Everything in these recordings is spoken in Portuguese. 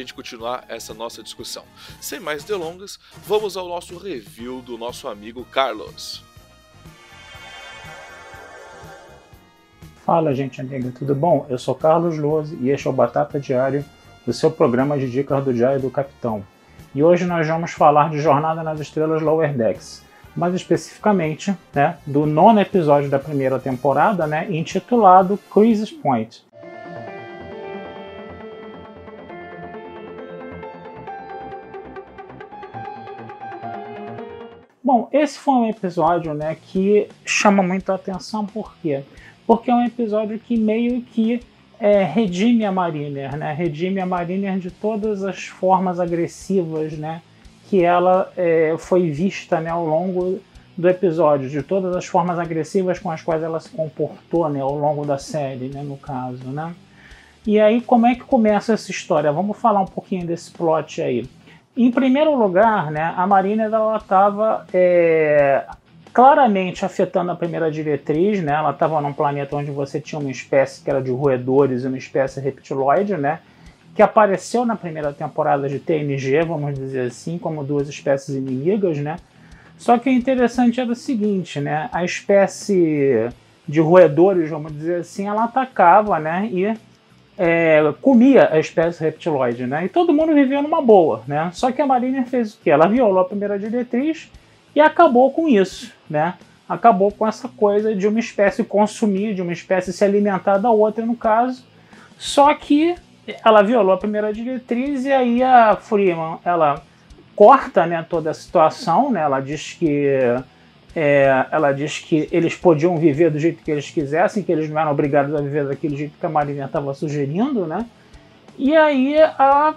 gente continuar essa nossa discussão. Sem mais delongas, vamos ao nosso review do nosso amigo Carlos. Fala, gente amiga, tudo bom? Eu sou Carlos Lose e este é o Batata Diário, o seu programa de dicas do Diário do Capitão. E hoje nós vamos falar de Jornada nas Estrelas Lower Decks mais especificamente né, do nono episódio da primeira temporada, né, intitulado Crisis Point. Bom, esse foi um episódio né, que chama muita atenção, por quê? Porque é um episódio que meio que é, redime a Mariner, né? redime a Mariner de todas as formas agressivas né? que ela é, foi vista né, ao longo do episódio, de todas as formas agressivas com as quais ela se comportou né, ao longo da série, né, no caso. Né? E aí, como é que começa essa história? Vamos falar um pouquinho desse plot aí. Em primeiro lugar, né, a Marina estava é, claramente afetando a primeira diretriz. Né? Ela estava num planeta onde você tinha uma espécie que era de roedores e uma espécie reptiloide, né? que apareceu na primeira temporada de TNG, vamos dizer assim, como duas espécies inimigas, né? Só que o interessante era o seguinte, né? A espécie de roedores, vamos dizer assim, ela atacava, né? E é, comia a espécie reptiloide, né? E todo mundo vivia numa boa, né? Só que a Mariner fez o quê? Ela violou a primeira diretriz e acabou com isso, né? Acabou com essa coisa de uma espécie consumir, de uma espécie se alimentar da outra, no caso. Só que ela violou a primeira diretriz e aí a Freeman ela corta né, toda a situação, né? Ela diz que é, ela diz que eles podiam viver do jeito que eles quisessem, que eles não eram obrigados a viver daquele jeito que a Mariner estava sugerindo, né? E aí a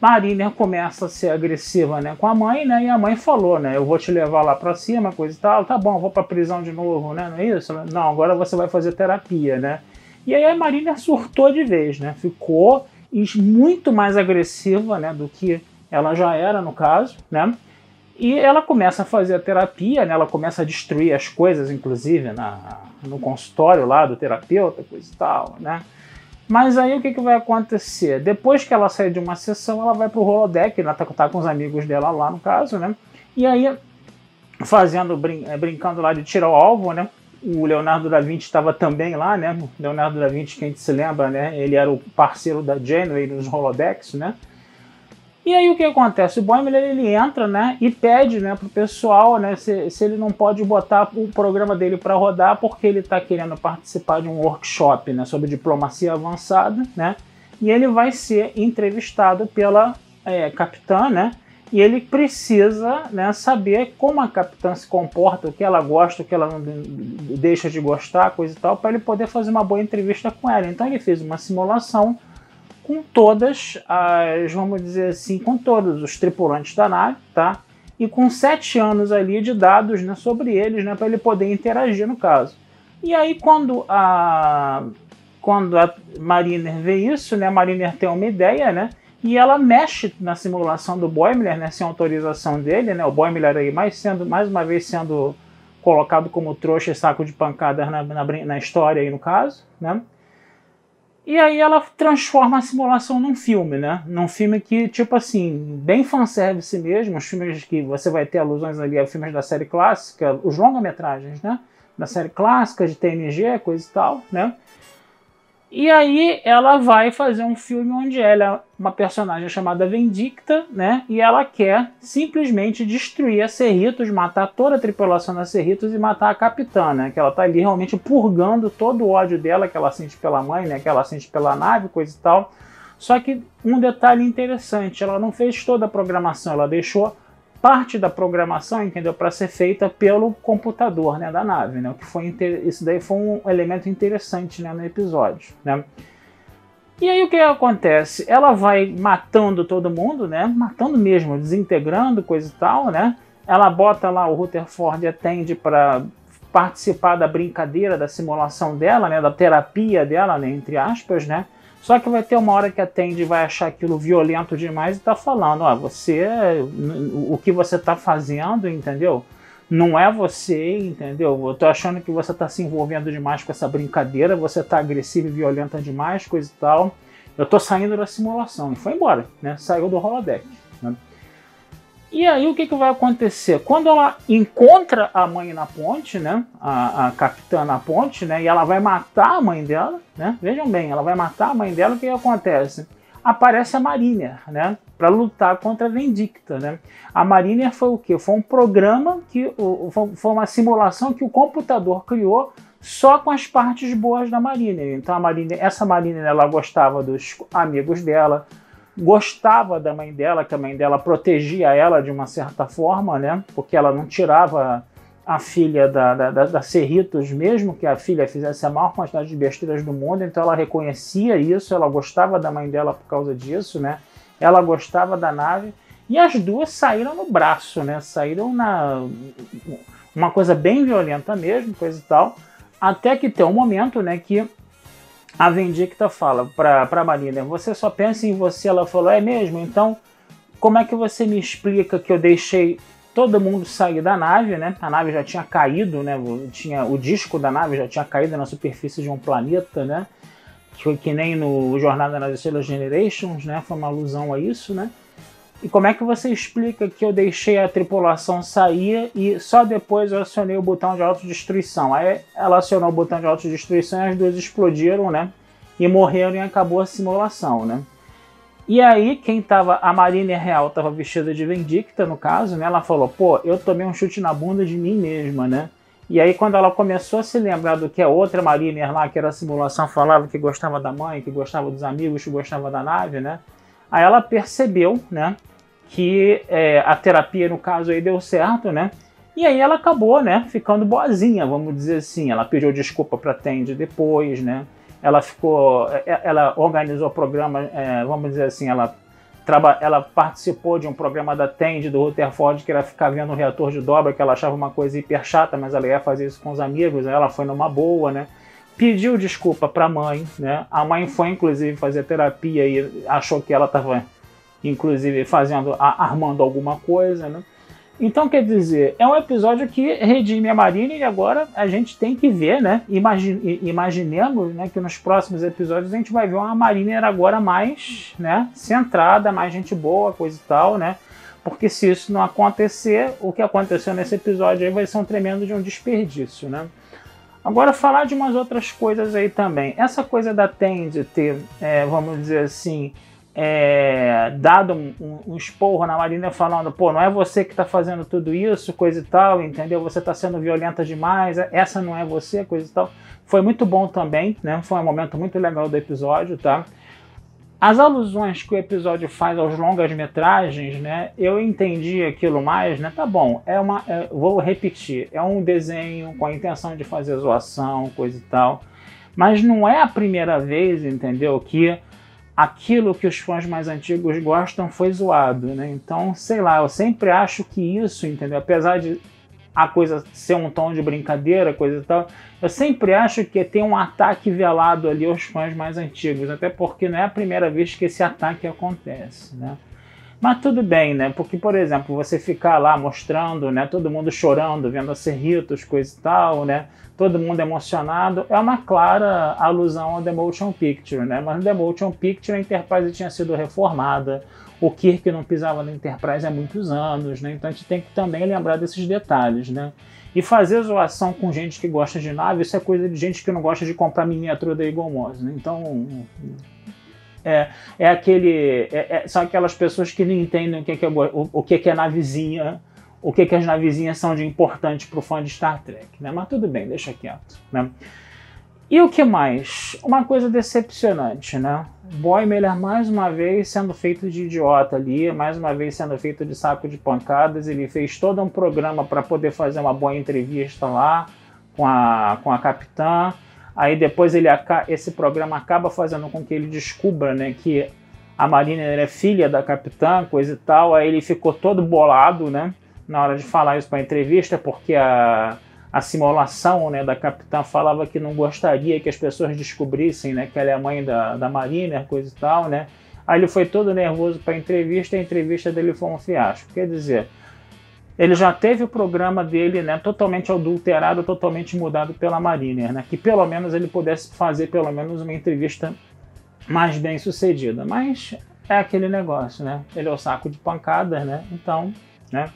Mariner começa a ser agressiva, né, com a mãe, né? E a mãe falou, né, eu vou te levar lá para cima, coisa e tal. Tá bom, vou para prisão de novo, né? Não é isso? Não, agora você vai fazer terapia, né? E aí a Marina surtou de vez, né? Ficou muito mais agressiva, né, do que ela já era no caso, né? E ela começa a fazer a terapia, né? Ela começa a destruir as coisas, inclusive na, no consultório lá do terapeuta, coisa e tal, né? Mas aí o que, que vai acontecer? Depois que ela sai de uma sessão, ela vai pro holodeck, ela tá, tá com os amigos dela lá no caso, né? E aí, fazendo, brin é, brincando lá de tirar o alvo, né? o Leonardo da Vinci estava também lá, né? Leonardo da Vinci, quem se lembra, né? Ele era o parceiro da Janeway nos holodecks, né? E aí o que acontece? O Boimler ele entra, né, e pede, né, pro pessoal, né, se, se ele não pode botar o programa dele para rodar porque ele está querendo participar de um workshop, né, sobre diplomacia avançada, né? E ele vai ser entrevistado pela é, capitã, né? e ele precisa né, saber como a capitã se comporta, o que ela gosta, o que ela não deixa de gostar, coisa e tal, para ele poder fazer uma boa entrevista com ela. Então ele fez uma simulação com todas as, vamos dizer assim, com todos os tripulantes da nave, tá? E com sete anos ali de dados né, sobre eles, né, para ele poder interagir no caso. E aí quando a quando a Mariner vê isso, né, a Mariner tem uma ideia, né? e ela mexe na simulação do Boimler, né, sem autorização dele, né, o Boimler aí mais, sendo, mais uma vez sendo colocado como trouxa e saco de pancadas na, na, na, história aí no caso, né, e aí ela transforma a simulação num filme, né, num filme que, tipo assim, bem fanservice mesmo, os filmes que você vai ter alusões ali a filmes da série clássica, os longa-metragens, né, da série clássica de TNG, coisa e tal, né, E aí ela vai fazer um filme onde ela é uma personagem chamada Vendicta, né? E ela quer simplesmente destruir a Cerritos, matar toda a tripulação da Cerritos e matar a capitã, né? Que ela tá ali realmente purgando todo o ódio dela que ela sente pela mãe, né? Que ela sente pela nave, coisa e tal. Só que um detalhe interessante, ela não fez toda a programação, ela deixou parte da programação, entendeu, para ser feita pelo computador, né, da nave, né? O que foi isso daí foi um elemento interessante, né, no episódio, né? E aí o que acontece? Ela vai matando todo mundo, né? Matando mesmo, desintegrando coisa e tal, né? Ela bota lá o Rutherford atende para participar da brincadeira, da simulação dela, né? Da terapia dela, né? Entre aspas, né? Só que vai ter uma hora que a Tandy vai achar aquilo violento demais e tá falando, ó, você, o que você tá fazendo, entendeu? Não é você, entendeu? Eu tô achando que você tá se envolvendo demais com essa brincadeira, você tá agressiva e violenta demais, coisa e tal. Eu tô saindo da simulação. E foi embora, né? Saiu do holodeck. Né? E aí o que, que vai acontecer? Quando ela encontra a mãe na ponte, né? A, a capitã na ponte, né? E ela vai matar a mãe dela, né? Vejam bem, ela vai matar a mãe dela, o que, que acontece? Aparece a Mariner, né? Para lutar contra a Vendicta, né? A Mariner foi o quê? Foi um programa que foi uma simulação que o computador criou só com as partes boas da Mariner. Então a Mariner, essa Mariner, ela gostava dos amigos dela, gostava da mãe dela, que a mãe dela protegia ela de uma certa forma, né? Porque ela não tirava a filha da, da, da, da Cerritos, mesmo que a filha fizesse a maior quantidade de besteiras do mundo, então ela reconhecia isso, ela gostava da mãe dela por causa disso, né? Ela gostava da nave e as duas saíram no braço, né? Saíram na uma coisa bem violenta mesmo, coisa e tal, até que tem um momento, né, que a Vendicta fala para a Marina: Você só pensa em você. Ela falou: É mesmo? Então, como é que você me explica que eu deixei todo mundo sair da nave, né? A nave já tinha caído, né? Tinha, o disco da nave já tinha caído na superfície de um planeta, né? Que, que nem no Jornada nas Estrelas Generations, né? Foi uma alusão a isso, né? E como é que você explica que eu deixei a tripulação sair e só depois eu acionei o botão de autodestruição? Aí ela acionou o botão de autodestruição e as duas explodiram, né? E morreram e acabou a simulação, né? E aí, quem tava. A Mariner Real tava vestida de Vendicta, no caso, né? Ela falou: pô, eu tomei um chute na bunda de mim mesma, né? E aí, quando ela começou a se lembrar do que a outra Mariner lá, que era a simulação, falava que gostava da mãe, que gostava dos amigos, que gostava da nave, né? Aí ela percebeu, né? que é, a terapia, no caso, aí deu certo, né? E aí ela acabou, né, ficando boazinha, vamos dizer assim. Ela pediu desculpa para Tandy depois, né? Ela ficou, é, é, ela organizou o programa, é, vamos dizer assim, ela ela participou de um programa da Tandy do Rutherford que era ficar vendo o reator de dobra, que ela achava uma coisa hiper chata, mas ela ia fazer isso com os amigos. Ela foi numa boa, né? Pediu desculpa para a mãe, né? A mãe foi inclusive fazer terapia e achou que ela estava inclusive fazendo, armando alguma coisa, né? Então, quer dizer, é um episódio que redime a Marina e agora a gente tem que ver, né? Imagine, imaginemos né, que nos próximos episódios a gente vai ver uma Marina agora mais né, centrada, mais gente boa, coisa e tal, né? Porque se isso não acontecer, o que aconteceu nesse episódio aí vai ser um tremendo de um desperdício, né? Agora, falar de umas outras coisas aí também. Essa coisa da Tende ter, é, vamos dizer assim, é, dado um, um, esporro na Marina falando, pô, não é você que está fazendo tudo isso, coisa e tal, entendeu? Você está sendo violenta demais, essa não é você, coisa e tal. Foi muito bom também, né? Foi um momento muito legal do episódio, tá? As alusões que o episódio faz aos longas metragens, né? Eu entendi aquilo mais, né? Tá bom, é uma, é, vou repetir, é um desenho com a intenção de fazer zoação, coisa e tal. Mas não é a primeira vez, entendeu? Que aquilo que os fãs mais antigos gostam foi zoado, né? Então, sei lá, eu sempre acho que isso, entendeu? Apesar de a coisa ser um tom de brincadeira, coisa e tal, eu sempre acho que tem um ataque velado ali aos fãs mais antigos, até porque não é a primeira vez que esse ataque acontece, né? Mas tudo bem, né? Porque, por exemplo, você ficar lá mostrando, né? Todo mundo chorando, vendo a Cerritos, coisa e tal, né? Todo mundo emocionado, é uma clara alusão ao The Motion Picture, né? Mas no The Motion Picture a Enterprise tinha sido reformada, o Kirk não pisava na Enterprise há muitos anos, né? Então a gente tem que também lembrar desses detalhes, né? E fazer zoação com gente que gosta de nave, isso é coisa de gente que não gosta de comprar miniatura da Eagle Moss, né? Então é, é aquele. É, é, são aquelas pessoas que não entendem o que, é, o, o que, é navezinha, o que, que as navezinhas são de importante para o fã de Star Trek. Né? Mas tudo bem, deixa quieto. Né? E o que mais? Uma coisa decepcionante, né? Boy Miller mais uma vez sendo feito de idiota ali, mais uma vez sendo feito de saco de pancadas. Ele fez todo um programa para poder fazer uma boa entrevista lá com a, com a capitã. Aí depois ele esse programa acaba fazendo com que ele descubra né, que a Marina é filha da capitã, coisa e tal. Aí ele ficou todo bolado né, na hora de falar isso para a entrevista, porque a, a simulação né, da capitã falava que não gostaria que as pessoas descobrissem né, que ela é a mãe da, da Marina, coisa e tal. Né. Aí ele foi todo nervoso para a entrevista e a entrevista dele foi um fiasco. Quer dizer, ele já teve o programa dele né, totalmente adulterado, totalmente mudado pela Mariner, né, que pelo menos ele pudesse fazer pelo menos uma entrevista mais bem sucedida. Mas é aquele negócio, né? Ele é o saco de pancadas, né? Então, né?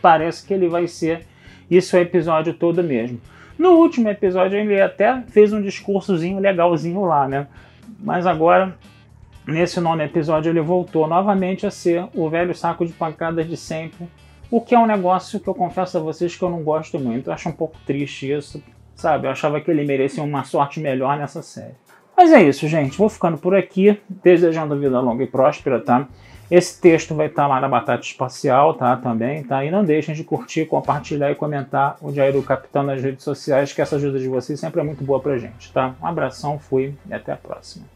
Parece que ele vai ser isso o episódio todo mesmo. No último episódio ele até fez um discursozinho legalzinho lá, né? Mas agora nesse nono episódio ele voltou novamente a ser o velho saco de pancadas de sempre o que é um negócio que eu confesso a vocês que eu não gosto muito. Eu acho um pouco triste isso, sabe? Eu achava que ele merecia uma sorte melhor nessa série. Mas é isso, gente. Vou ficando por aqui, desejando vida longa e próspera, tá? Esse texto vai estar lá na Batata Espacial, tá? Também, tá? E não deixem de curtir, compartilhar e comentar o Diário do Capitão nas redes sociais, que essa ajuda de vocês sempre é muito boa pra gente, tá? Um abração, fui e até a próxima.